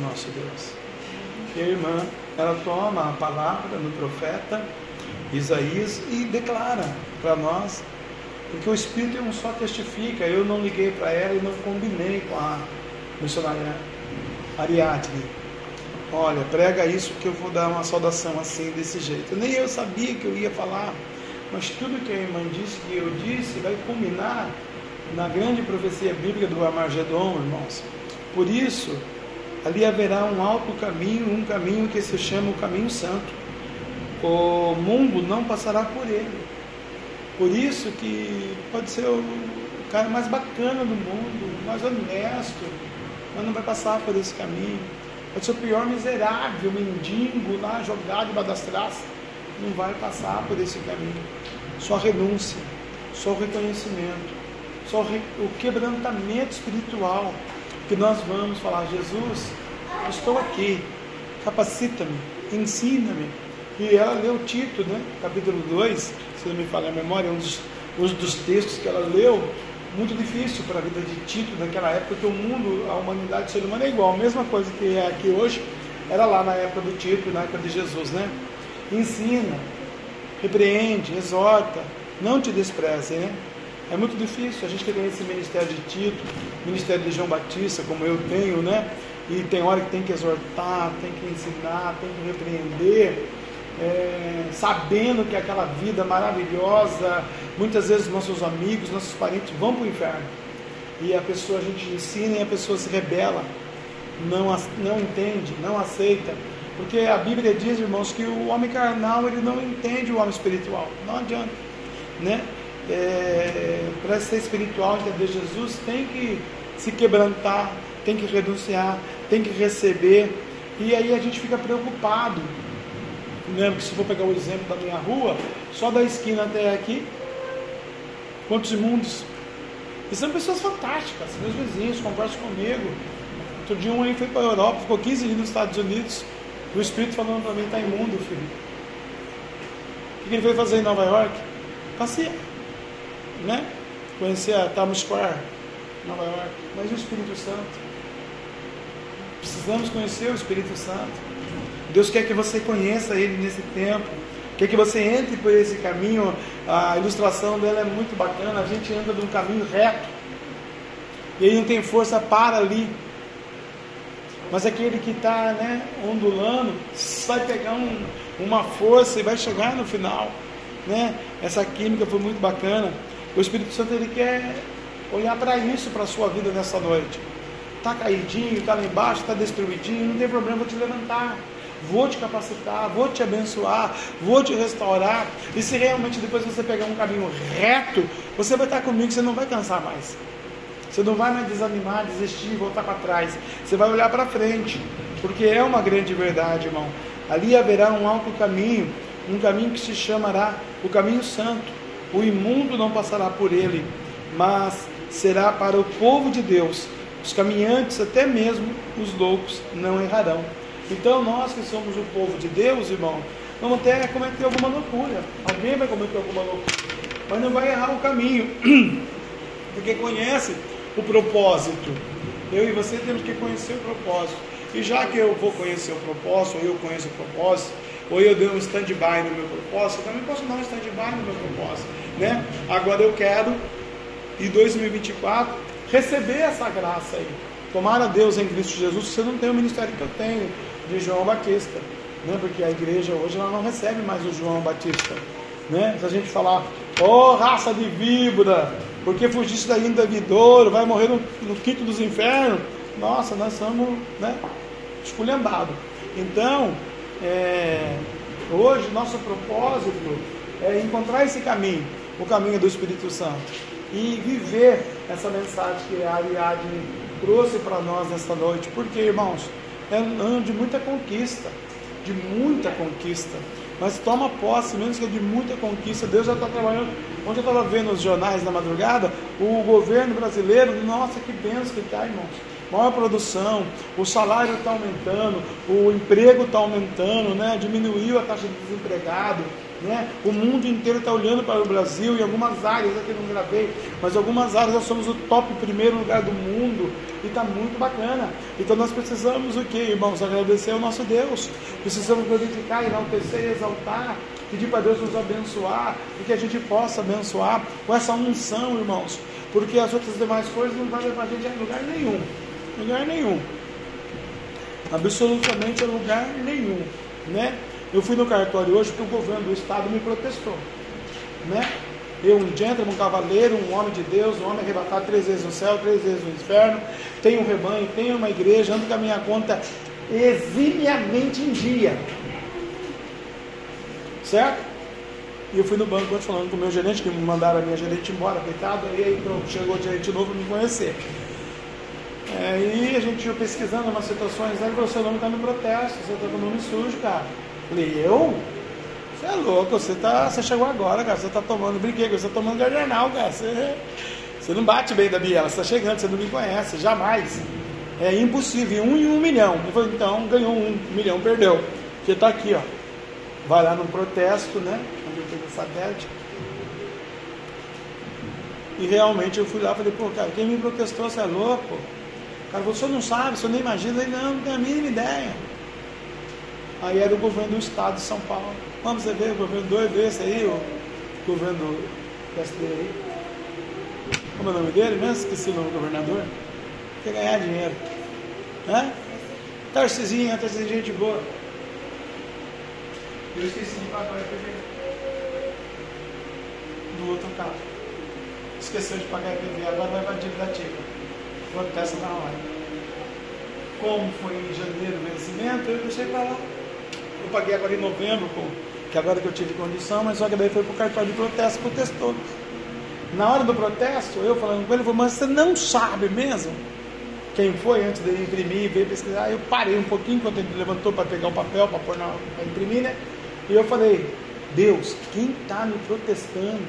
nosso Deus. E a irmã, ela toma a palavra no profeta Isaías e declara para nós, porque o Espírito um só testifica. Eu não liguei para ela e não combinei com a missionária Ariadne. Olha, prega isso que eu vou dar uma saudação assim, desse jeito. Nem eu sabia que eu ia falar mas tudo que a irmã disse, que eu disse, vai culminar na grande profecia bíblica do Armagedon, irmãos. Por isso, ali haverá um alto caminho, um caminho que se chama o caminho santo. O mundo não passará por ele. Por isso que pode ser o cara mais bacana do mundo, mais honesto, mas não vai passar por esse caminho. Pode ser o pior miserável, mendigo lá jogado debaixo das traças não vai passar por esse caminho. Só renúncia, só reconhecimento, só o quebrantamento espiritual que nós vamos falar, Jesus, estou aqui, capacita-me, ensina-me. E ela leu Tito, né? capítulo 2, se não me falha a memória, um dos, um dos textos que ela leu, muito difícil para a vida de Tito naquela época, porque o mundo, a humanidade, o ser humano é igual, a mesma coisa que é aqui hoje, era lá na época do Tito, na época de Jesus, né? Ensina, repreende, exorta, não te despreze, né? É muito difícil a gente que tem esse ministério de Tito, ministério de João Batista, como eu tenho, né? E tem hora que tem que exortar, tem que ensinar, tem que repreender, é, sabendo que aquela vida maravilhosa, muitas vezes nossos amigos, nossos parentes vão para o inferno. E a pessoa, a gente ensina e a pessoa se rebela, não, não entende, não aceita Porque a Bíblia diz, irmãos, que o homem carnal ele não entende o homem espiritual. Não adianta. Né? É, Para ser espiritual, entender Jesus, tem que se quebrantar, tem que renunciar, tem que receber. E aí a gente fica preocupado. Lembra que se for pegar o exemplo da minha rua, só da esquina até aqui, quantos imundos? E são pessoas fantásticas, meus vizinhos, conversam comigo. Outro dia um aí foi para a Europa, ficou 15 dias nos Estados Unidos. O Espírito falando para mim, está imundo, filho. O que ele foi fazer em Nova York? Passear. Né? Conhecer a Times Square, Nova York. Mas o Espírito Santo? Precisamos conhecer o Espírito Santo. Deus quer que você conheça Ele nesse tempo. Quer que você entre por esse caminho. A ilustração dela é muito bacana. A gente anda num caminho reto. E aí não tem força para ali. Mas aquele que está né, ondulando vai pegar um, uma força e vai chegar no final. Né? Essa química foi muito bacana. O Espírito Santo ele quer olhar para isso, para a sua vida nessa noite. Está caidinho, está lá embaixo, está destruidinho, não tem problema, vou te levantar. Vou te capacitar, vou te abençoar, vou te restaurar. E se realmente depois você pegar um caminho reto, você vai estar comigo, você não vai cansar mais. Você não vai mais desanimar, desistir, voltar para trás. Você vai olhar para frente, porque é uma grande verdade, irmão. Ali haverá um alto caminho, um caminho que se chamará o caminho santo. O imundo não passará por ele, mas será para o povo de Deus. Os caminhantes, até mesmo os loucos, não errarão. Então, nós que somos o povo de Deus, irmão, vamos até cometer alguma loucura. Alguém vai cometer alguma loucura, mas não vai errar o caminho, porque conhece o propósito. Eu e você temos que conhecer o propósito. E já que eu vou conhecer o propósito, ou eu conheço o propósito, ou eu dei um stand-by no meu propósito, eu também posso dar um stand-by no meu propósito. Né? Agora eu quero, em 2024, receber essa graça aí. Tomara Deus em Cristo Jesus, você não tem o ministério que eu tenho de João Batista. Né? Porque a igreja hoje ela não recebe mais o João Batista. Né? Se a gente falar, ô oh, raça de víbora, porque fugisse da índia vidouro, vai morrer no, no quinto dos infernos. Nossa, nós somos né, esculhambados. Então, é, hoje nosso propósito é encontrar esse caminho, o caminho do Espírito Santo, e viver essa mensagem que a Ariadne trouxe para nós nesta noite. Porque, irmãos, é um ano de muita conquista, de muita conquista. Mas toma posse, mesmo que é de muita conquista, Deus já está trabalhando. Onde eu estava vendo os jornais na madrugada, o governo brasileiro, nossa, que benção que está, irmãos. Maior produção, o salário está aumentando, o emprego está aumentando, né? diminuiu a taxa de desempregado, né? O mundo inteiro está olhando para o Brasil, em algumas áreas, aqui não gravei, mas algumas áreas nós somos o top primeiro lugar do mundo e está muito bacana. Então nós precisamos o que, irmãos? Agradecer ao nosso Deus. Precisamos glorificar, enaltecer exaltar, pedir para Deus nos abençoar e que a gente possa abençoar com essa unção, irmãos. Porque as outras demais coisas não vão levar a gente a lugar nenhum. Lugar nenhum. Absolutamente a lugar nenhum. Né? Eu fui no cartório hoje porque o governo do estado me protestou. Né? Eu, um gentleman, um cavaleiro, um homem de Deus, um homem arrebatado três vezes no céu, três vezes no inferno, tenho um rebanho, tenho uma igreja, ando com a minha conta eximiamente em dia. Certo? E eu fui no banco ontem falando com o meu gerente, que me mandaram a minha gerente embora, coitado, e aí pronto, chegou o gerente novo me conhecer. É, e a gente ia pesquisando umas situações, aí o seu nome está no protesto, você está com o nome sujo, cara. Falei, eu? Você é louco, você, tá, você chegou agora, cara, você está tomando brinquedo, você está tomando gardenal, cara. Você, você não bate bem da Biela, você está chegando, você não me conhece, jamais. É impossível, um em um milhão. Então ganhou um milhão, perdeu. Porque está aqui, ó. Vai lá num protesto, né? Satélite. E realmente eu fui lá e falei, pô, cara, quem me protestou, você é louco? Cara, você não sabe, você não imagina, ele não, não tem a mínima ideia. Aí era o governo do estado de São Paulo. Vamos ver, o governo do esse aí, o governo do PSD aí. Como é o nome dele mesmo? Esqueci o nome do governador. Quer ganhar dinheiro. Né? Tarcisinha, Tarcisinha, gente boa. Eu esqueci de pagar o IPV. Do outro carro. Esqueceu de pagar o IPV, agora vai para a dívida ativa. Protesta na hora. Como foi em janeiro o vencimento, eu deixei para lá. Eu paguei agora em novembro, que agora que eu tive condição, mas só que daí foi para o cartório de protesto, protestou. Na hora do protesto, eu falando com ele, ele falou, mas você não sabe mesmo quem foi antes de imprimir veio pesquisar? Eu parei um pouquinho quando ele levantou para pegar o papel para pôr na, para imprimir, né? E eu falei, Deus, quem está me protestando?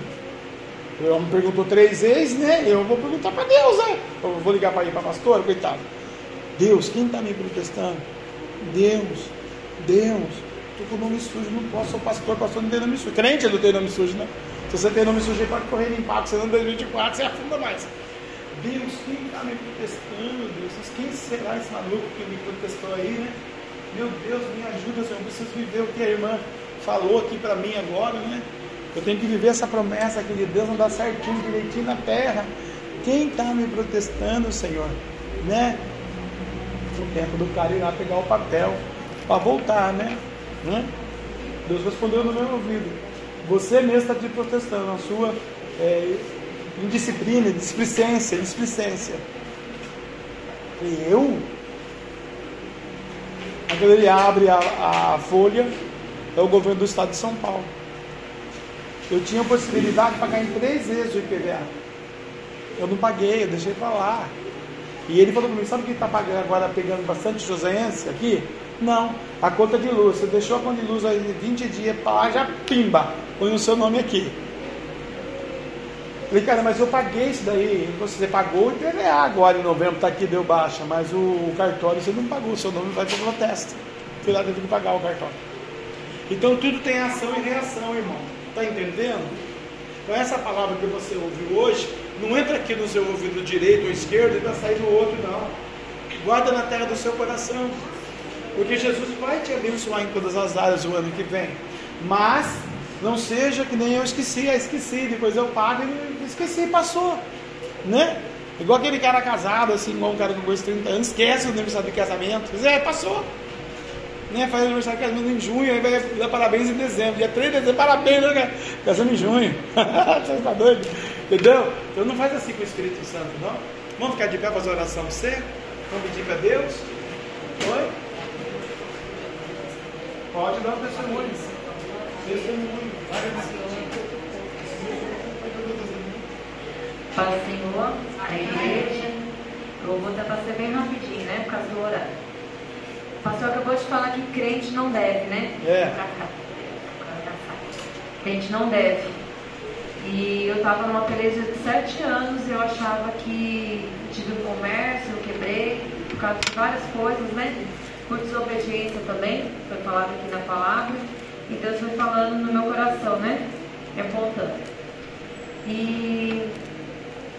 Eu me perguntou três vezes, né? Eu vou perguntar para Deus, né? Eu vou ligar para ir para a pastora, coitado. Deus, quem está me protestando? Deus, Deus, estou com nome sujo, não posso, sou pastor, pastor não tem nome sujo. Crente não tem nome sujo, né? Se você tem nome sujo, pode correr limpado, senão em 2024 você afunda mais. Deus, quem está me protestando, Deus? Quem será esse maluco que me protestou aí, né? Meu Deus, me ajuda, Senhor. Eu preciso viver o que a irmã falou aqui para mim agora, né? Eu tenho que viver essa promessa aqui de Deus andar certinho, direitinho na terra. Quem está me protestando, Senhor? Né? O tempo do cara ir lá pegar o papel para voltar, né? Né? Deus respondeu no meu ouvido. Você mesmo está te protestando, a sua é, indisciplina, displicência, displicência. E eu? Quando ele abre a, a folha, é o governo do estado de São Paulo. Eu tinha a possibilidade de pagar em três vezes o IPVA. Eu não paguei, eu deixei para lá. E ele falou para mim, sabe que está pagando agora, pegando bastante joseense aqui? Não, a conta de luz. Você deixou a conta de luz aí 20 dias para lá, já pimba, põe o seu nome aqui. Falei, cara, mas eu paguei isso daí. Você pagou o IPVA agora em novembro, está aqui, deu baixa, mas o, cartório você não pagou, o seu nome vai para protesto. Fui lá, teve que pagar o cartório. Então tudo tem ação e reação, irmão. Está entendendo? Então essa palavra que você ouviu hoje, não entra aqui no seu ouvido direito ou esquerdo e vai sair no outro, não. Guarda na terra do seu coração. Porque Jesus vai te abençoar em todas as áreas o ano que vem. Mas não seja que nem eu esqueci, ah, esqueci, depois eu pago e esqueci, passou. Né? Igual aquele cara casado, assim, igual um cara com coisa de 30 anos, esquece o aniversário de casamento. É, passou. Né? Faz aniversário de casamento em junho, aí vai dar parabéns em dezembro. Dia 3 de dezembro, parabéns, né? Em junho. Você tá doido? Entendeu? Então não faz assim com o Espírito Santo, não. Vamos ficar de pé fazer oração para você? Vamos pedir para Deus? Oi? Pode dar um testemunho. Testemunho. Pai Senhor, a igreja, eu vou tentar ser bem rapidinho, né? Por causa do horário. O pastor acabou de falar que crente não deve, né? É. Crente não deve. E eu estava numa peleja de sete anos e eu achava que tive um comércio, eu quebrei, por causa de várias coisas, né? Por desobediência também, foi falado aqui na palavra. E Deus foi falando no meu coração, né? Me apontando. E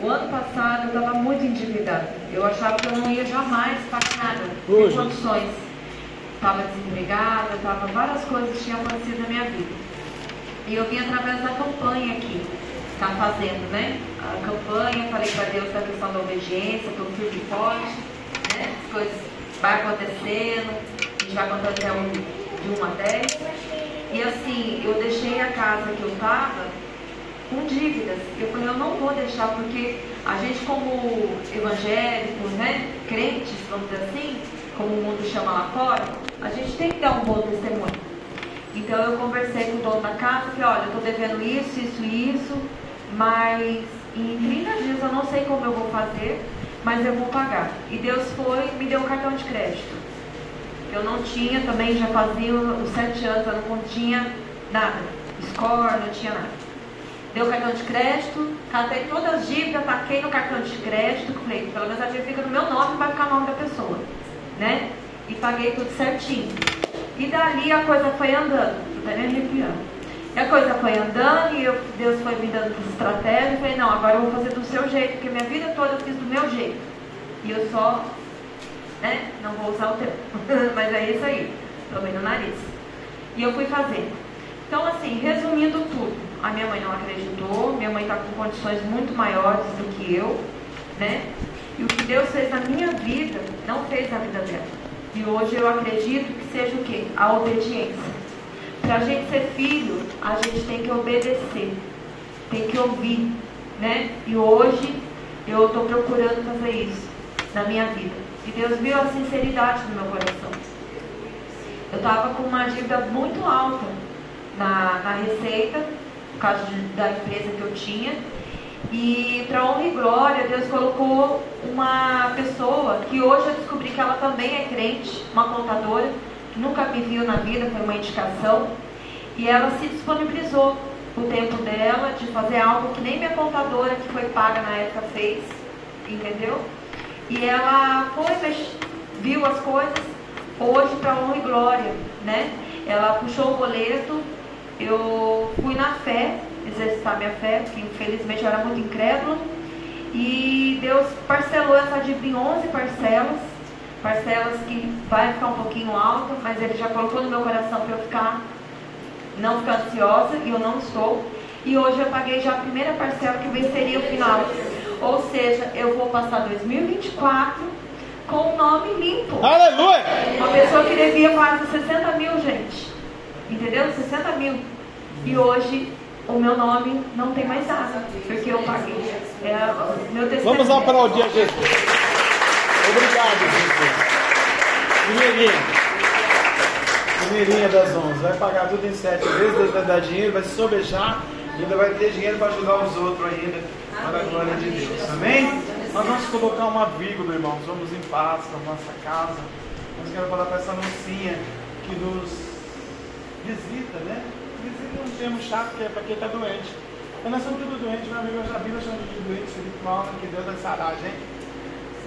o ano passado eu estava muito endividada. Eu achava que eu não ia jamais pagar nada, sem condições. Estava desempregada, estava várias coisas tinham acontecido na minha vida. E eu vim através da campanha aqui, está fazendo, né? A campanha, falei para Deus da questão da obediência, estou firme e forte, né? As coisas vai acontecendo, a gente vai contando até um, de 1 a 10. E assim, eu deixei a casa que eu estava com dívidas. Eu falei, eu não vou deixar, porque a gente como evangélicos, né, crentes, vamos dizer assim, como o mundo chama lá fora, a gente tem que dar um bom testemunho. Então eu conversei com o dono da casa, falei, olha, eu estou devendo isso, isso e isso, mas em 30 dias eu não sei como eu vou fazer, mas eu vou pagar. E Deus foi me deu um cartão de crédito. Eu não tinha também, já fazia os sete anos, eu não tinha nada. Score, não tinha nada. Deu cartão de crédito, catei todas as dívidas, taquei no cartão de crédito, falei, pelo menos a dívida fica no meu nome vai ficar o nome da pessoa. Né? E paguei tudo certinho. E dali a coisa foi andando, tô até me arrepiando. E a coisa foi andando e eu, Deus foi me dando estratégia. Eu falei, não, agora eu vou fazer do seu jeito, porque minha vida toda eu fiz do meu jeito. E eu só né? Não vou usar o termo, mas é isso aí, tomei no nariz. E eu fui fazendo. Então, assim, resumindo tudo, a minha mãe não acreditou, minha mãe está com condições muito maiores do que eu, né? E o que Deus fez na minha vida, não fez na vida dela. E hoje eu acredito que seja o quê? A obediência. Para a gente ser filho, a gente tem que obedecer, tem que ouvir, né? E hoje eu estou procurando fazer isso na minha vida. E Deus viu a sinceridade do meu coração. Eu estava com uma dívida muito alta na, na receita, por causa de, da empresa que eu tinha. E para honra e glória, Deus colocou uma pessoa que hoje eu descobri que ela também é crente, uma contadora, nunca me viu na vida, foi uma indicação. E ela se disponibilizou o tempo dela de fazer algo que nem minha contadora, que foi paga na época, fez. Entendeu? E ela foi, viu as coisas, hoje para honra e glória, né? Ela puxou o boleto, eu fui na fé, exercitar minha fé, porque infelizmente eu era muito incrédula. E Deus parcelou essa dívida em 11 parcelas, parcelas que vai ficar um pouquinho alta, mas Ele já colocou no meu coração para eu ficar, não ficar ansiosa, e eu não estou. E hoje eu paguei já a primeira parcela que venceria o final. Ou seja, eu vou passar 2024 com o nome limpo. Aleluia! Uma pessoa que devia quase 60 mil, gente. Entendeu? 60 mil. E hoje o meu nome não tem mais nada, porque eu paguei. É, meu testemunho. Vamos aplaudir a Jesus. Obrigado, Jesus. Mineirinha. Mineirinha das 11. Vai pagar tudo em sete vezes, vai dar dinheiro, vai se sobejar, e ainda vai ter dinheiro para ajudar os outros ainda, para a glória de Deus. Amém? Nós vamos colocar uma vírgula, irmãos. Vamos em paz para a nossa casa. Nós quero falar para essa mocinha que nos visita, né? Visita um termo chato que é para quem está doente. Porque nós somos tudo doentes, meu amigo, a Bíblia chama de doente espiritual, né? que Deus vai sarar gente.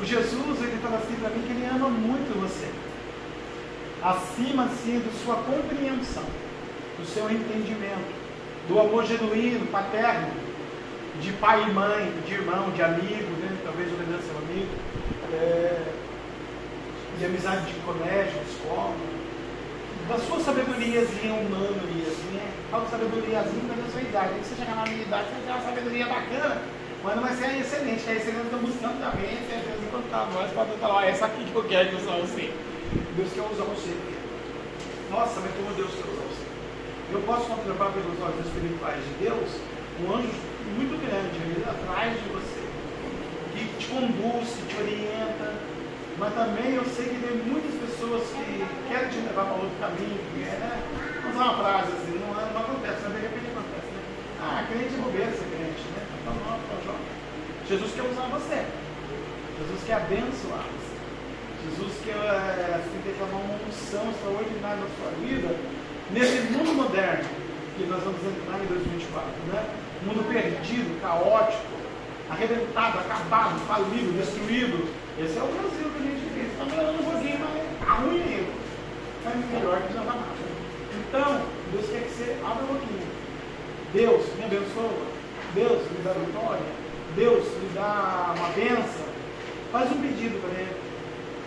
O Jesus, ele fala assim para mim que ele ama muito você. Acima, assim, da sua compreensão, do seu entendimento, do amor genuíno, paterno, de pai e mãe, de irmão, de amigo, né? talvez o Renan seu amigo, é, de amizade de colégio, de escola, da sua sabedoriazinha humana, assim, fala sabedoriazinha da sua idade. Se você chegar na minha idade, você ter uma sabedoria bacana, mas não vai ser excelente, é excelente, estão buscando também, você às vezes quando tá nós, pode falar, essa aqui que eu quero que usar você. Deus quer usar você. Nossa, mas como Deus quer usar você. Eu posso contemplar pelos olhos espirituais de Deus um anjo muito grande ali atrás de você, que te conduz, te orienta, mas também eu sei que tem muitas pessoas que querem te levar para outro caminho, que é, né? Vamos usar uma frase assim, não, não acontece, mas de repente acontece, né? Ah, crente é bobeira crente, Então, Jesus quer usar você. Jesus quer abençoar você. Jesus quer assim, declamar uma unção extraordinária na sua vida, nesse mundo moderno que nós vamos entrar em 2024, né? Mundo perdido, caótico, arrebentado, acabado, falido, destruído. Esse é o Brasil que a gente vive. Está melhorando um pouquinho, mas está ruim ainda. Mas melhor que já está. Então, Deus quer que você abra um pouquinho. Deus me abençoa. Deus me dá vitória. Deus me dá uma benção. Faz um pedido para ele.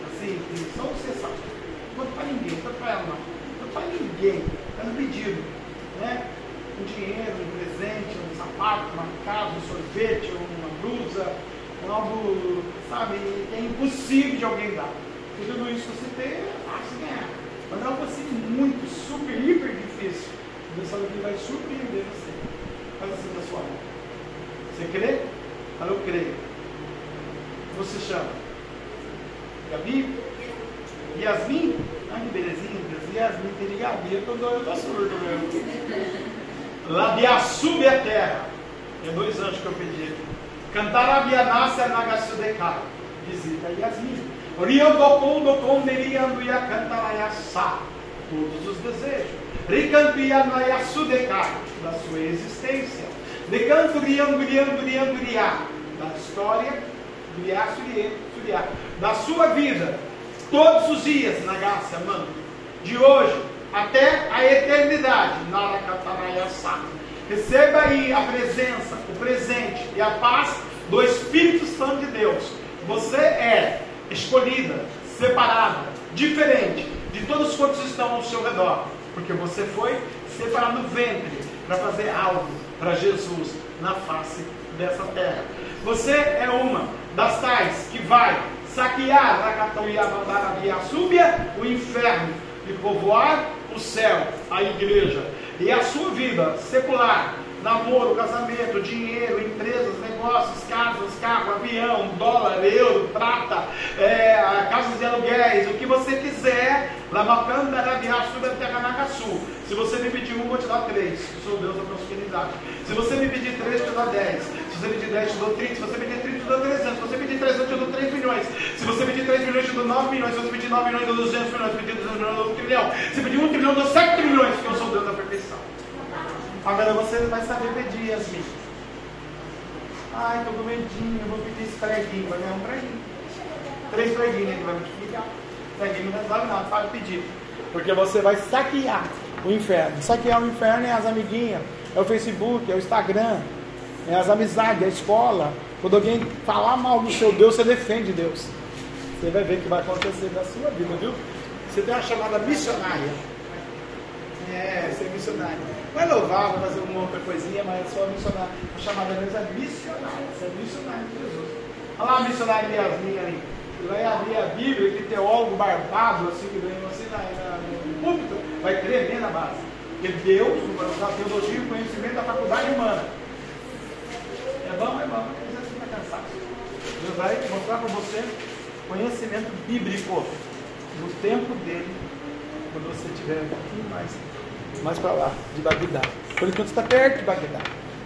Assim, só você sabe. Não para ninguém, não para ela não. Não para ninguém. Faz um pedido. Né? Um dinheiro, um presente, um sapato, uma casa, um sorvete, uma blusa, algo, sabe, é impossível de alguém dar. E tudo isso que você tem é fácil ganhar. Mas é algo assim muito, super, hiper difícil. Deus sabe que ele vai surpreender você. Faz assim na sua mão. Você crê? Fala, eu creio. Você chama? Gabi? Yasmin? Ah, que belezinha. Yasmin tem Gabi. Eu tô, eu tô surdo mesmo. Labiaçube a terra. Tem dois anos que eu pedi aqui. Cantarabianasa Nagasudekai. Visita Yasmin. Riandokon dokon nerianduia cantaraiaçá. Todos os desejos. Ricantuianaiaçudekai. Da sua existência. Decanto rianduriandurianduriá. Da história. Suriá. Da sua vida. Todos os dias, Nagácia, mano. De hoje até a eternidade. Naracataraiaçá. Receba aí a presença, o presente e a paz do Espírito Santo de Deus. Você é escolhida, separada, diferente de todos quantos estão ao seu redor, porque você foi separado do ventre para fazer algo para Jesus na face dessa terra. Você é uma das tais que vai saquear a Súbia, o inferno e povoar o céu, a igreja. E a sua vida secular namoro, casamento, dinheiro, empresas, negócios, casas, carro, avião, dólar, euro, prata, é, casas de aluguéis, o que você quiser, Lamacanda, Rabiaçu, Terranagaçu. Se você me pedir um, vou te dar três. Sou Deus da prosperidade. Se você me pedir três, eu te dou dez. Se você pedir dez, eu te dou trinta. Se você pedir trinta, eu te dou trezentos. Se você pedir trezentos, eu te dou três milhões. Se você pedir três milhões, eu te dou nove milhões. Se você pedir nove milhões, eu dou duzentos milhões. Se pedir duzentos milhões, eu dou um trilhão. Se pedir um trilhão, eu dou sete milhões, porque eu sou Deus da perfeição. Agora você vai saber pedir, Yasmin. Ai, estou com medinho, eu vou pedir esse preguinho. Vai ganhar um preguinho. Três preguinhos que vai multiplicar. Preguinho não resolve nada, pode pedir. Porque você vai saquear o inferno. Saquear o inferno é as amiguinhas, é o Facebook, é o Instagram, é as amizades, é a escola. Quando alguém falar mal do seu Deus, você defende Deus. Você vai ver o que vai acontecer na sua vida, viu? Você tem uma chamada missionária. É, ser missionário. Vai louvar, vai fazer uma outra coisinha, mas só missionário. A chamada deles é missionária. Você é missionário de Jesus. Olha lá a missionária de Yasmin ali. Vai abrir a Bíblia, que teólogo barbado, assim, que vem assim na, na, no púlpito, vai tremer na base. Porque Deus, a teologia e conhecimento da faculdade humana. É bom, é bom, mas você está cansado. Deus vai mostrar para você conhecimento bíblico no tempo dele, quando você tiver um pouquinho mais mais para lá, de Bagdá. Por enquanto está perto de Bagdá.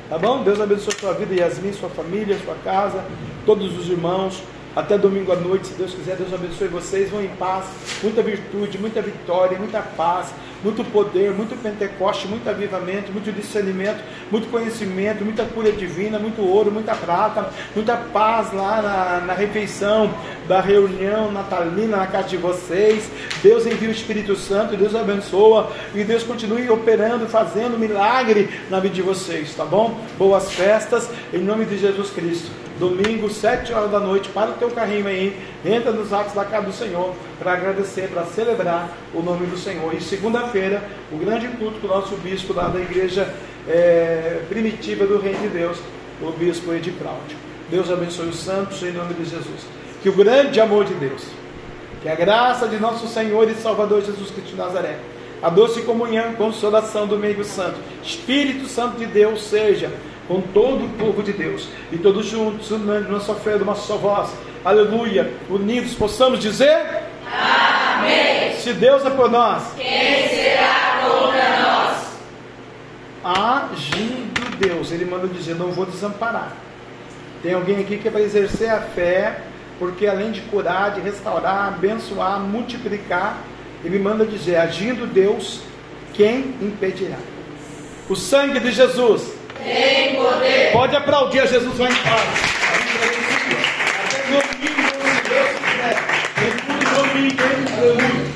Tá bom? Deus abençoe a sua vida, Yasmin, sua família, sua casa, todos os irmãos. Até domingo à noite, se Deus quiser, Deus abençoe vocês. Vão em paz, muita virtude, muita vitória, muita paz, muito poder, muito pentecoste, muito avivamento, muito discernimento, muito conhecimento, muita cura divina, muito ouro, muita prata, muita paz lá na, na refeição da reunião natalina na casa de vocês. Deus envia o Espírito Santo, Deus abençoa e Deus continue operando, fazendo milagre na vida de vocês, tá bom? Boas festas, em nome de Jesus Cristo domingo, sete horas da noite, para o teu carrinho aí, entra nos atos da casa do Senhor, para agradecer, para celebrar o nome do Senhor. E segunda-feira, o grande culto com o nosso bispo lá da igreja é, primitiva do Reino de Deus, o bispo Edi. Deus abençoe os santos em nome de Jesus. Que o grande amor de Deus, que a graça de nosso Senhor e Salvador Jesus Cristo de Nazaré, a doce comunhão consolação do meio santo, Espírito Santo de Deus seja com todo o povo de Deus e todos juntos, unânimes, nossa fé, de uma só voz, aleluia, unidos, possamos dizer: Amém. Se Deus é por nós, quem será contra nós? Agindo Deus, Ele manda dizer: Não vou desamparar. Tem alguém aqui que para exercer a fé, porque além de curar, de restaurar, abençoar, multiplicar, ele manda dizer: agindo Deus, quem impedirá? O sangue de Jesus tem poder. Pode aplaudir, Jesus vai embora. Até domingo,